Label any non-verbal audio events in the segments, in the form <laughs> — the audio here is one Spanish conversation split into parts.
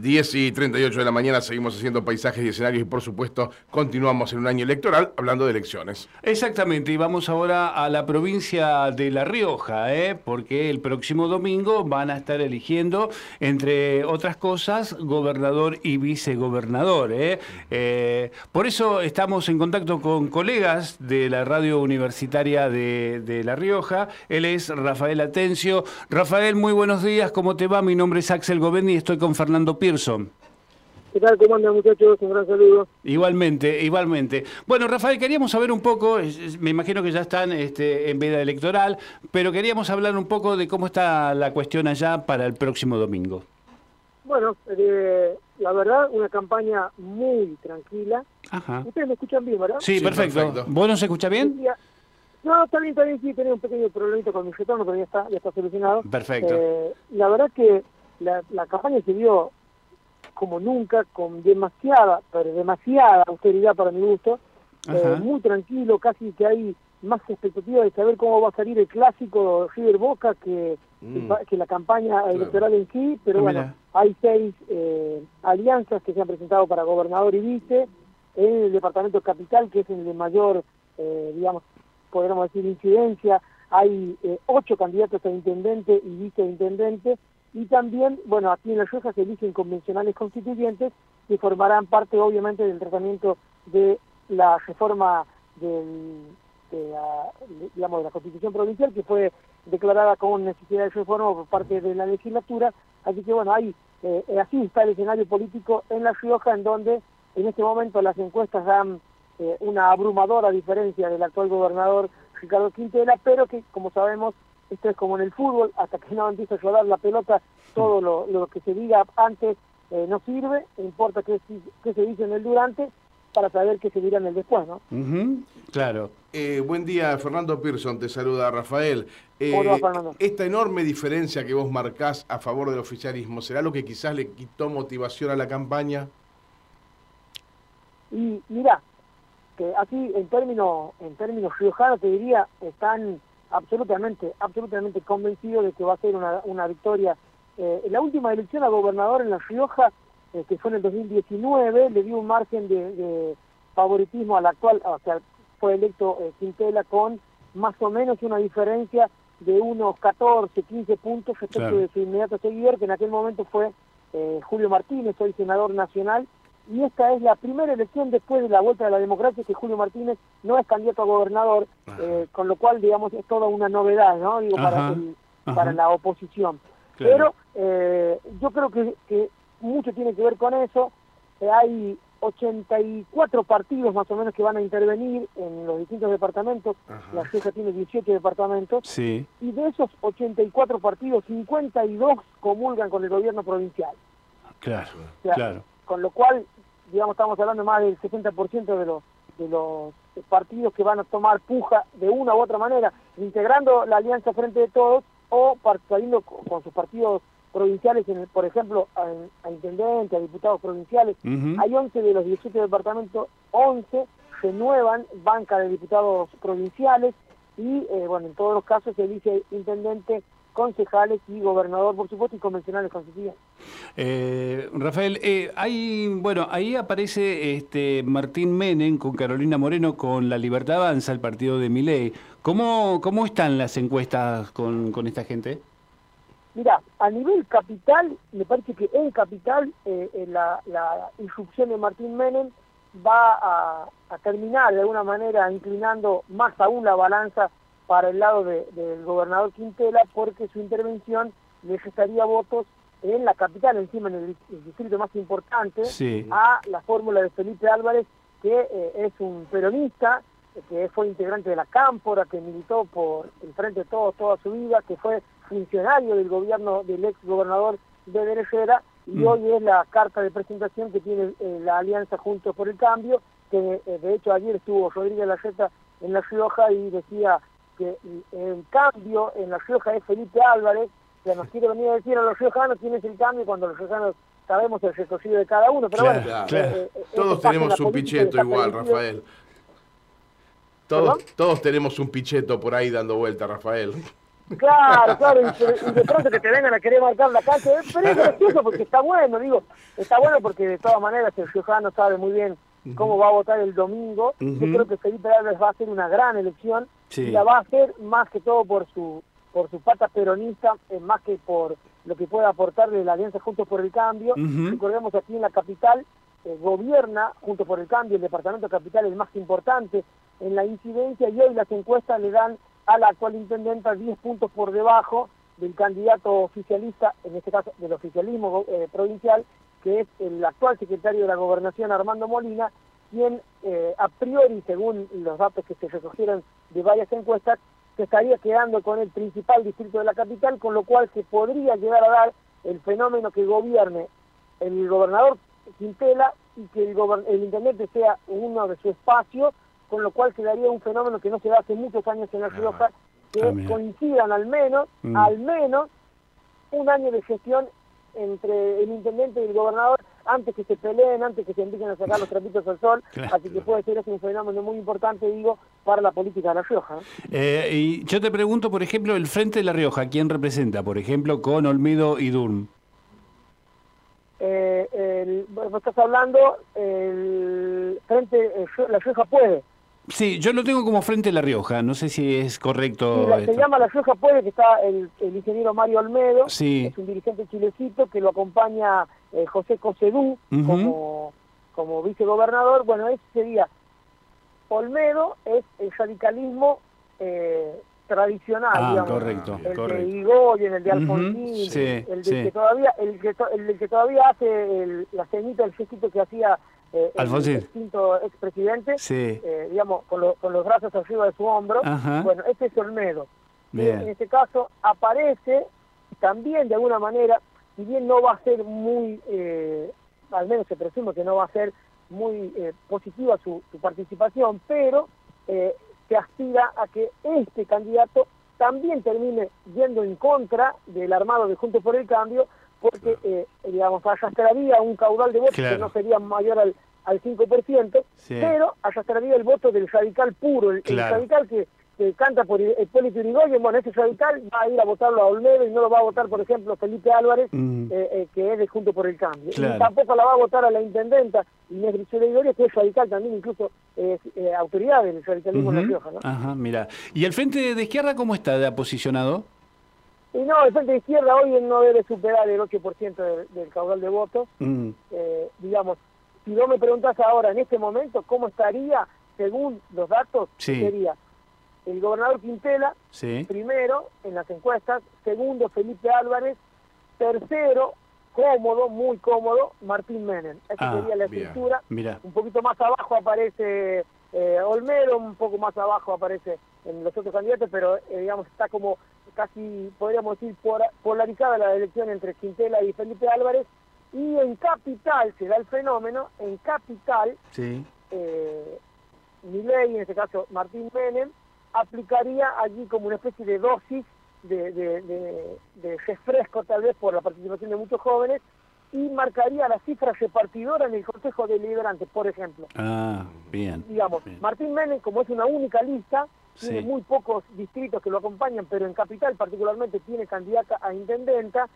10 y 38 de la mañana seguimos haciendo paisajes y escenarios y por supuesto continuamos en un año electoral hablando de elecciones. Exactamente, y vamos ahora a la provincia de La Rioja, ¿eh? porque el próximo domingo van a estar eligiendo, entre otras cosas, gobernador y vicegobernador. ¿eh? Eh, por eso estamos en contacto con colegas de la radio universitaria de, de La Rioja. Él es Rafael Atencio. Rafael, muy buenos días, ¿cómo te va? Mi nombre es Axel Govendi y estoy con Fernando Pierre ¿Qué tal? ¿Cómo andan muchachos? Un gran saludo. Igualmente, igualmente. Bueno, Rafael, queríamos saber un poco, me imagino que ya están este, en veda electoral, pero queríamos hablar un poco de cómo está la cuestión allá para el próximo domingo. Bueno, eh, la verdad, una campaña muy tranquila. Ajá. Ustedes me escuchan bien, ¿verdad? Sí, perfecto. ¿Vos nos escucha bien? No, está bien, está bien, sí, tenía un pequeño problemita con mi retorno, pero ya está, ya está solucionado. Perfecto. Eh, la verdad que la, la campaña se vio como nunca, con demasiada, pero demasiada austeridad para mi gusto, eh, muy tranquilo, casi que hay más expectativa de saber cómo va a salir el clásico River Boca que, mm. que la campaña electoral en sí, pero ah, bueno, hay seis eh, alianzas que se han presentado para gobernador y vice, en el departamento capital, que es el de mayor, eh, digamos, podríamos decir, incidencia, hay ocho candidatos a intendente y viceintendente, y también, bueno, aquí en La Rioja se eligen convencionales constituyentes que formarán parte, obviamente, del tratamiento de la reforma del, de, la, digamos, de la Constitución Provincial, que fue declarada con necesidad de reforma por parte de la legislatura. Así que, bueno, ahí, eh, así está el escenario político en La Rioja, en donde en este momento las encuestas dan eh, una abrumadora diferencia del actual gobernador Ricardo Quintela, pero que, como sabemos, esto es como en el fútbol, hasta que no empieza a rodar la pelota, todo lo, que se diga antes eh, no sirve, importa qué, qué, se dice en el durante para saber qué se dirá en el después, ¿no? Claro. Eh, buen día, Fernando Pearson, te saluda Rafael. Eh, Fernando? Esta enorme diferencia que vos marcás a favor del oficialismo, ¿será lo que quizás le quitó motivación a la campaña? Y mira, que aquí en términos, en términos riojanos te diría, están absolutamente, absolutamente convencido de que va a ser una, una victoria. Eh, la última elección a gobernador en La Rioja, eh, que fue en el 2019, le dio un margen de, favoritismo al actual, o sea, fue electo eh, Quintela con más o menos una diferencia de unos 14, 15 puntos respecto de su inmediato seguidor, que en aquel momento fue eh, Julio Martínez, hoy senador nacional, y esta es la primera elección después de la vuelta de la democracia que Julio Martínez no es candidato a gobernador, eh, con lo cual, digamos, es toda una novedad, ¿no? Digo, para, para la oposición. Pero eh, yo creo que, que, mucho tiene que ver con eso. Eh, hay 84 partidos más o menos que van a intervenir en los distintos departamentos. La Rioja tiene 18 departamentos. Sí. Y de esos 84 partidos, 52 comulgan con el gobierno provincial. Claro, claro. Con lo cual, digamos, estamos hablando más del 60% de los, de los partidos que van a tomar puja de una u otra manera, integrando la alianza frente de todos o saliendo con sus partidos provinciales, en por ejemplo, a, a intendentes, a diputados provinciales. Hay 11 de los 17 departamentos, 11 renuevan banca de diputados provinciales y, eh, bueno, en todos los casos se elige intendente concejales y gobernador, por supuesto, y convencionales constituyentes. Eh, Rafael, eh, ahí, bueno, ahí aparece este Martín Menem con Carolina Moreno con La Libertad Avanza, el partido de Miley. ¿Cómo, ¿Cómo están las encuestas con, con esta gente? Mira, a nivel capital, me parece que en capital eh, la, la irrupción de Martín Menem va a, a terminar de alguna manera inclinando más aún la balanza para el lado del gobernador Quintela porque su intervención necesitaría votos en la capital, encima en el, distrito más importante, a la fórmula de Felipe Álvarez, que eh, es un peronista, que fue integrante de la Cámpora, que militó por el Frente de Todos toda su vida, que fue funcionario del gobierno del ex gobernador de Derejera, y mm. hoy es la carta de presentación que tiene eh, la Alianza Juntos por el Cambio, que eh, de hecho ayer estuvo Rodríguez Larreta en La Rioja y decía que el cambio en La Rioja es Felipe Álvarez, que nos quiere venir a decir a los riojanos quién es el cambio cuando los riojanos sabemos el recorrido de cada uno. Pero bueno, eh, eh, todos tenemos un picheto igual, Rafael. Todos, todos tenemos un picheto por ahí dando vuelta, Rafael. Claro, claro, <laughs> y, de pronto que te vengan a querer marcar la cancha, eh, pero es gracioso porque está bueno, digo, está bueno porque de todas maneras el ciudadano sabe muy bien cómo va a votar el domingo. Yo creo que Felipe Álvarez va a hacer una gran elección y la va a hacer más que todo por su por su pata peronista, más que por lo que pueda aportarle la Alianza Juntos por el Cambio. Recordemos aquí en la capital, eh, gobierna Juntos por el Cambio, el departamento capital el más importante en la incidencia y hoy las encuestas le dan a la actual intendenta 10 puntos por debajo del candidato oficialista, en este caso del oficialismo eh, provincial, que es el actual secretario de la Gobernación, Armando Molina, quien eh, a priori, según los datos que se recogieron de varias encuestas, se estaría quedando con el principal distrito de la capital, con lo cual se podría llegar a dar el fenómeno que gobierne el gobernador Quintela y que el, el intendente sea uno de su espacio, con lo cual quedaría un fenómeno que no se da hace muchos años en La ah, Rioja, que ah, coincidan al menos, mm. al menos, un año de gestión entre el intendente y el gobernador antes que se peleen, antes que se empiecen a sacar los trapitos al sol, así que puede ser un fenómeno muy importante, digo, para la política de La Rioja. Eh, y yo te pregunto, por ejemplo, el Frente de La Rioja, ¿quién representa, por ejemplo, con Olmedo y Durm? Eh, el, bueno, estás hablando, el Frente, eh, La Rioja puede. Sí, yo lo tengo como frente de La Rioja, no sé si es correcto. se llama La Rioja Puede, que está el, ingeniero Mario Olmedo, sí. es un dirigente chilecito que lo acompaña eh, José Cosedú como, como vicegobernador. Bueno, ese sería, Olmedo es el radicalismo eh, tradicional, ah, digamos, correcto, el correcto. de Igoyen, el de Alfonsín, el, que todavía, el, que el que todavía hace el, la ceñita, el gestito que hacía eh, el extinto expresidente, eh, digamos, con, los brazos arriba de su hombro. Bueno, este es Olmedo. En este caso aparece también de alguna manera, si bien no va a ser muy, eh, al menos se presume que no va a ser muy eh, positiva su, participación, pero se aspira a que este candidato también termine yendo en contra del armado de Juntos por el Cambio, porque, eh, digamos, arrastraría un caudal de votos que no sería mayor al, al 5%, pero arrastraría el voto del radical puro, el, radical que, canta por el Hipólito Yrigoyen, bueno, ese radical va a ir a votarlo a Olmedo y no lo va a votar, por ejemplo, Felipe Álvarez, mm. eh, eh, que es de Junto por el Cambio. Y tampoco la va a votar a la intendenta Inés Brizuela Igoria, que es radical también, incluso es autoridad del radicalismo en La Rioja. ¿no? Ajá, mira. ¿Y el Frente de Izquierda cómo está posicionado? Y no, el Frente de Izquierda hoy no debe superar el 8% del, caudal de votos. Mm. Eh, digamos, si no me preguntas ahora, en este momento, ¿cómo estaría, según los datos? Sería el gobernador Quintela, primero en las encuestas, segundo Felipe Álvarez, tercero, cómodo, muy cómodo, Martín Menem. Esa ah, sería la estructura. Un poquito más abajo aparece eh, Olmedo, un poco más abajo aparece en los otros candidatos, pero eh, digamos está como casi, podríamos decir, polarizada la elección entre Quintela y Felipe Álvarez, y en Capital se da el fenómeno, en Capital, sí. eh, Milei, en este caso Martín Menem, aplicaría allí como una especie de dosis de, de, de, refresco tal vez por la participación de muchos jóvenes y marcaría la cifra repartidora en el Consejo Deliberante, por ejemplo. Ah, bien. Digamos, Martín Menem, como es una única lista, tiene muy pocos distritos que lo acompañan, pero en Capital particularmente tiene candidata a intendenta.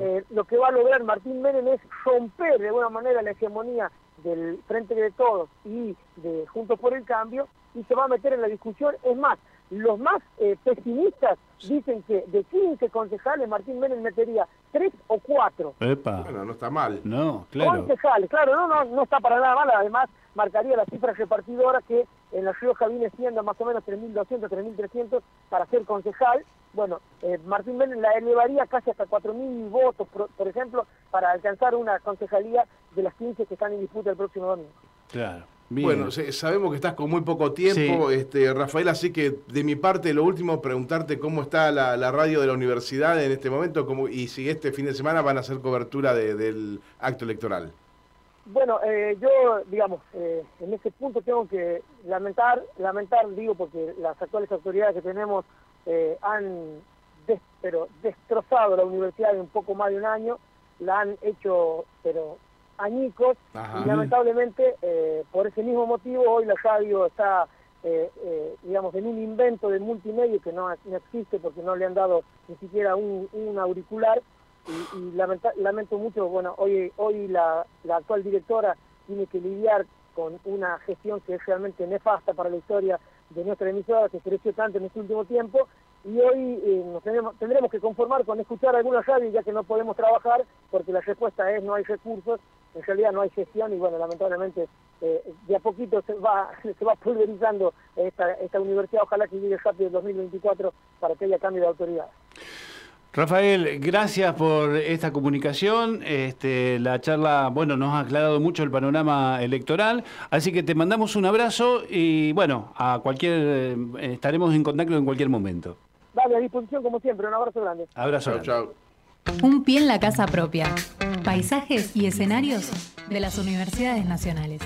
Eh, lo que va a lograr Martín Menem es romper de alguna manera la hegemonía del Frente de Todos y de Juntos por el Cambio y se va a meter en la discusión. Es más, los más eh, pesimistas dicen que de 15 concejales Martín Menem metería 3 o 4. Bueno, no está mal. No, claro. Concejales, claro, no, no, no está para nada mal. Además, marcaría la cifra repartidora que en La Rioja viene siendo más o menos 3.200, 3.300 para ser concejal. Bueno, eh, Martín Menem la elevaría casi hasta 4.000 votos, por, ejemplo, para alcanzar una concejalía de las 15 que están en disputa el próximo domingo. Claro. Bueno, sabemos que estás con muy poco tiempo, este, Rafael, así que de mi parte lo último, preguntarte cómo está la, radio de la universidad en este momento cómo, y si este fin de semana van a hacer cobertura del acto electoral. Bueno, eh, yo, digamos, eh, en ese punto tengo que lamentar, lamentar, digo, porque las actuales autoridades que tenemos eh, han pero destrozado la universidad en un poco más de un año, la han hecho, pero añicos, y lamentablemente, por ese mismo motivo, hoy la radio está eh, eh, digamos, en un invento de multimedia que no, existe porque no le han dado ni siquiera un, auricular y, lamento mucho, bueno, hoy, hoy la, actual directora tiene que lidiar con una gestión que es realmente nefasta para la historia de nuestra emisora, que creció tanto en este último tiempo, y hoy eh, nos tendremos, que conformar con escuchar alguna radio ya que no podemos trabajar, porque la respuesta es no hay recursos, en realidad no hay gestión, y bueno, lamentablemente eh, de a poquito se va, <laughs> se va pulverizando esta, universidad, ojalá que llegue rápido el 2024 para que haya cambio de autoridad. Rafael, gracias por esta comunicación. Este, la charla, bueno, nos ha aclarado mucho el panorama electoral, así que te mandamos un abrazo y bueno, a cualquier eh, estaremos en contacto en cualquier momento. Dale, a disposición como siempre, un abrazo grande. Abrazo. Chao, Un pie en la casa propia. Paisajes y escenarios de las universidades nacionales.